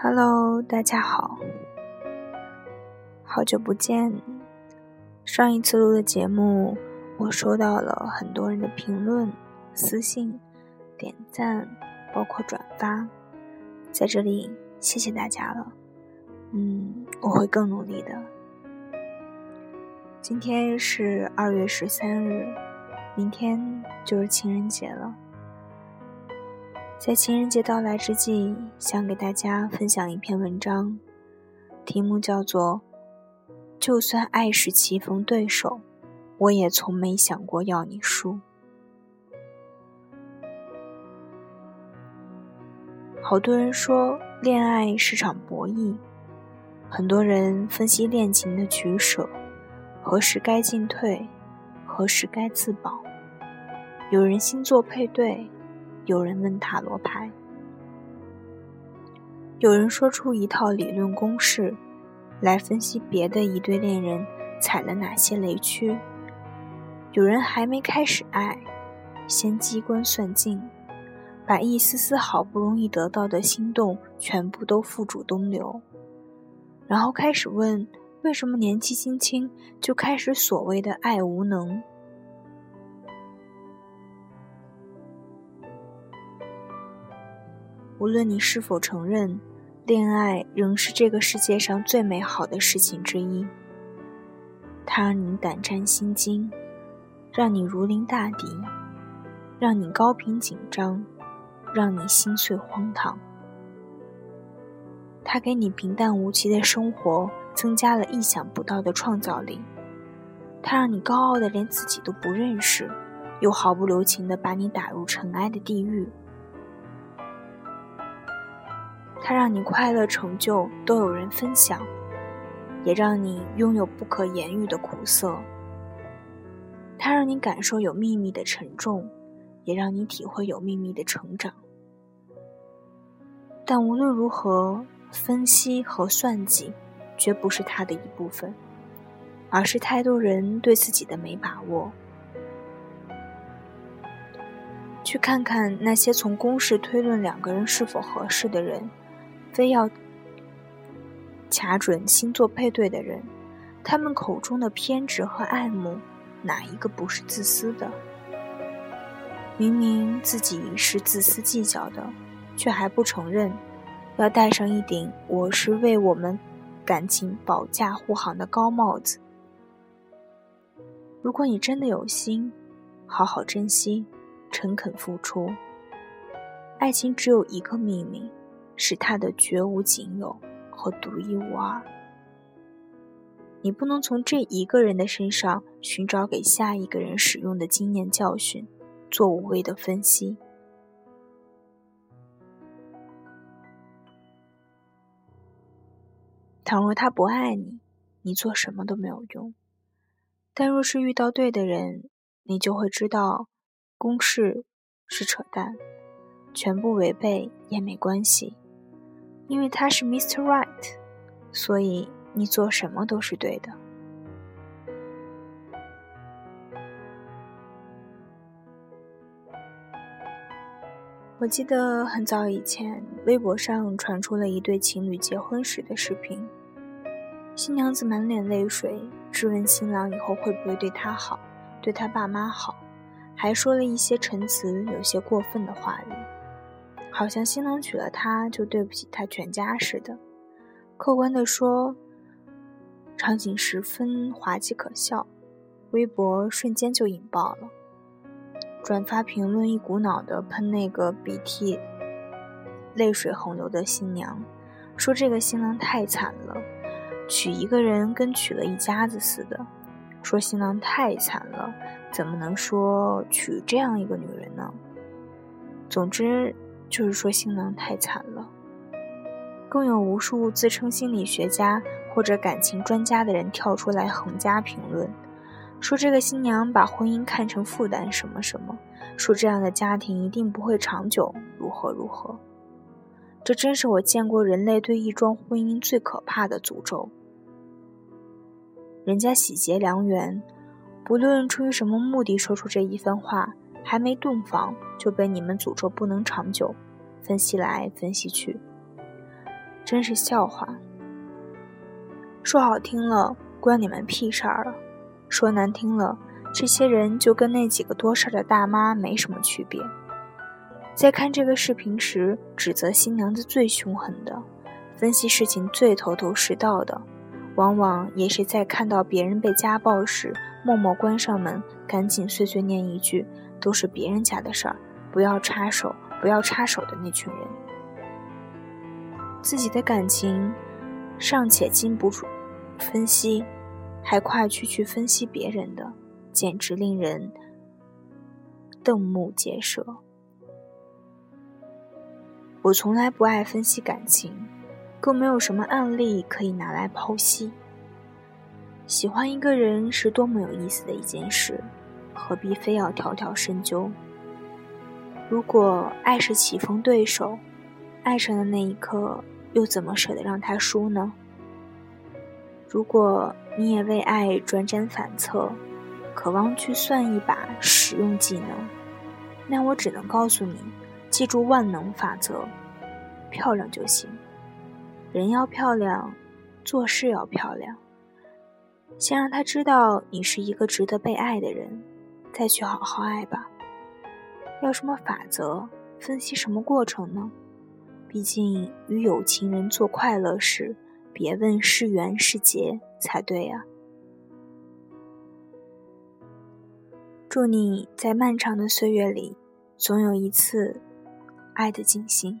Hello，大家好，好久不见。上一次录的节目，我收到了很多人的评论、私信、点赞，包括转发，在这里谢谢大家了。嗯，我会更努力的。今天是二月十三日，明天就是情人节了。在情人节到来之际，想给大家分享一篇文章，题目叫做《就算爱是棋逢对手，我也从没想过要你输》。好多人说恋爱是场博弈，很多人分析恋情的取舍，何时该进退，何时该自保。有人星座配对。有人问塔罗牌，有人说出一套理论公式，来分析别的一对恋人踩了哪些雷区。有人还没开始爱，先机关算尽，把一丝丝好不容易得到的心动全部都付诸东流，然后开始问：为什么年纪轻轻就开始所谓的爱无能？无论你是否承认，恋爱仍是这个世界上最美好的事情之一。它让你胆战心惊，让你如临大敌，让你高频紧张，让你心碎荒唐。它给你平淡无奇的生活增加了意想不到的创造力。它让你高傲的连自己都不认识，又毫不留情的把你打入尘埃的地狱。它让你快乐成就都有人分享，也让你拥有不可言喻的苦涩。它让你感受有秘密的沉重，也让你体会有秘密的成长。但无论如何，分析和算计绝不是它的一部分，而是太多人对自己的没把握。去看看那些从公式推论两个人是否合适的人。非要卡准星座配对的人，他们口中的偏执和爱慕，哪一个不是自私的？明明自己是自私计较的，却还不承认，要戴上一顶“我是为我们感情保驾护航”的高帽子。如果你真的有心，好好珍惜，诚恳付出，爱情只有一个秘密。是他的绝无仅有和独一无二。你不能从这一个人的身上寻找给下一个人使用的经验教训，做无谓的分析。倘若他不爱你，你做什么都没有用；但若是遇到对的人，你就会知道，公式是扯淡，全部违背也没关系。因为他是 Mr. Right，所以你做什么都是对的。我记得很早以前，微博上传出了一对情侣结婚时的视频，新娘子满脸泪水，质问新郎以后会不会对她好，对她爸妈好，还说了一些陈词有些过分的话语。好像新郎娶了她就对不起他全家似的。客观的说，场景十分滑稽可笑，微博瞬间就引爆了，转发评论一股脑的喷那个鼻涕、泪水横流的新娘，说这个新郎太惨了，娶一个人跟娶了一家子似的。说新郎太惨了，怎么能说娶这样一个女人呢？总之。就是说新郎太惨了，更有无数自称心理学家或者感情专家的人跳出来横加评论，说这个新娘把婚姻看成负担什么什么，说这样的家庭一定不会长久，如何如何。这真是我见过人类对一桩婚姻最可怕的诅咒。人家喜结良缘，不论出于什么目的说出这一番话。还没洞房就被你们诅咒不能长久，分析来分析去，真是笑话。说好听了，关你们屁事儿了；说难听了，这些人就跟那几个多事儿的大妈没什么区别。在看这个视频时，指责新娘子最凶狠的，分析事情最头头是道的，往往也是在看到别人被家暴时，默默关上门，赶紧碎碎念一句：“都是别人家的事儿，不要插手，不要插手”的那群人。自己的感情尚且经不住分析，还跨区去分析别人的，简直令人瞠目结舌。我从来不爱分析感情，更没有什么案例可以拿来剖析。喜欢一个人是多么有意思的一件事，何必非要条条深究？如果爱是棋逢对手，爱上的那一刻。又怎么舍得让他输呢？如果你也为爱辗转反侧，渴望去算一把实用技能，那我只能告诉你：记住万能法则，漂亮就行。人要漂亮，做事要漂亮。先让他知道你是一个值得被爱的人，再去好好爱吧。要什么法则？分析什么过程呢？毕竟，与有情人做快乐事，别问是缘是劫才对呀。祝你在漫长的岁月里，总有一次爱的尽兴。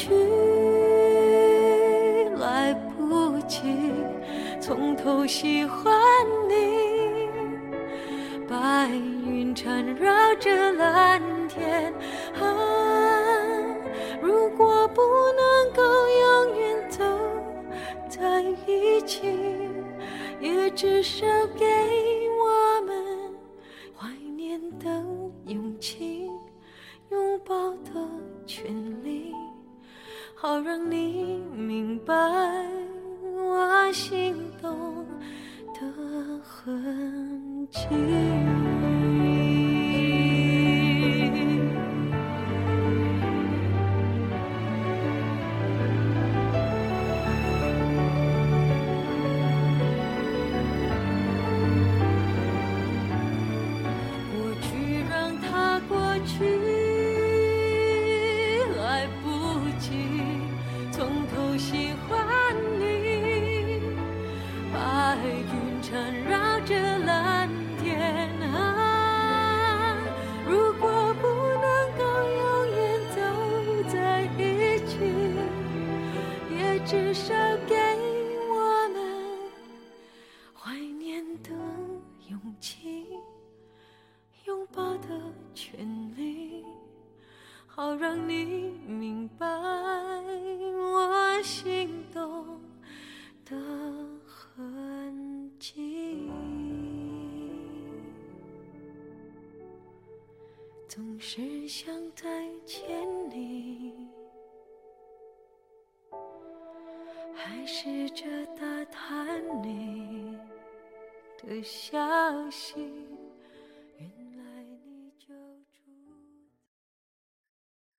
去，来不及从头喜欢你。白云缠绕着蓝天，啊，如果不能够永远走在一起，也至少给我们怀念的勇气，拥抱的权利，好让你明白我心动的痕迹。总是想再见你，还试着打探你的消息。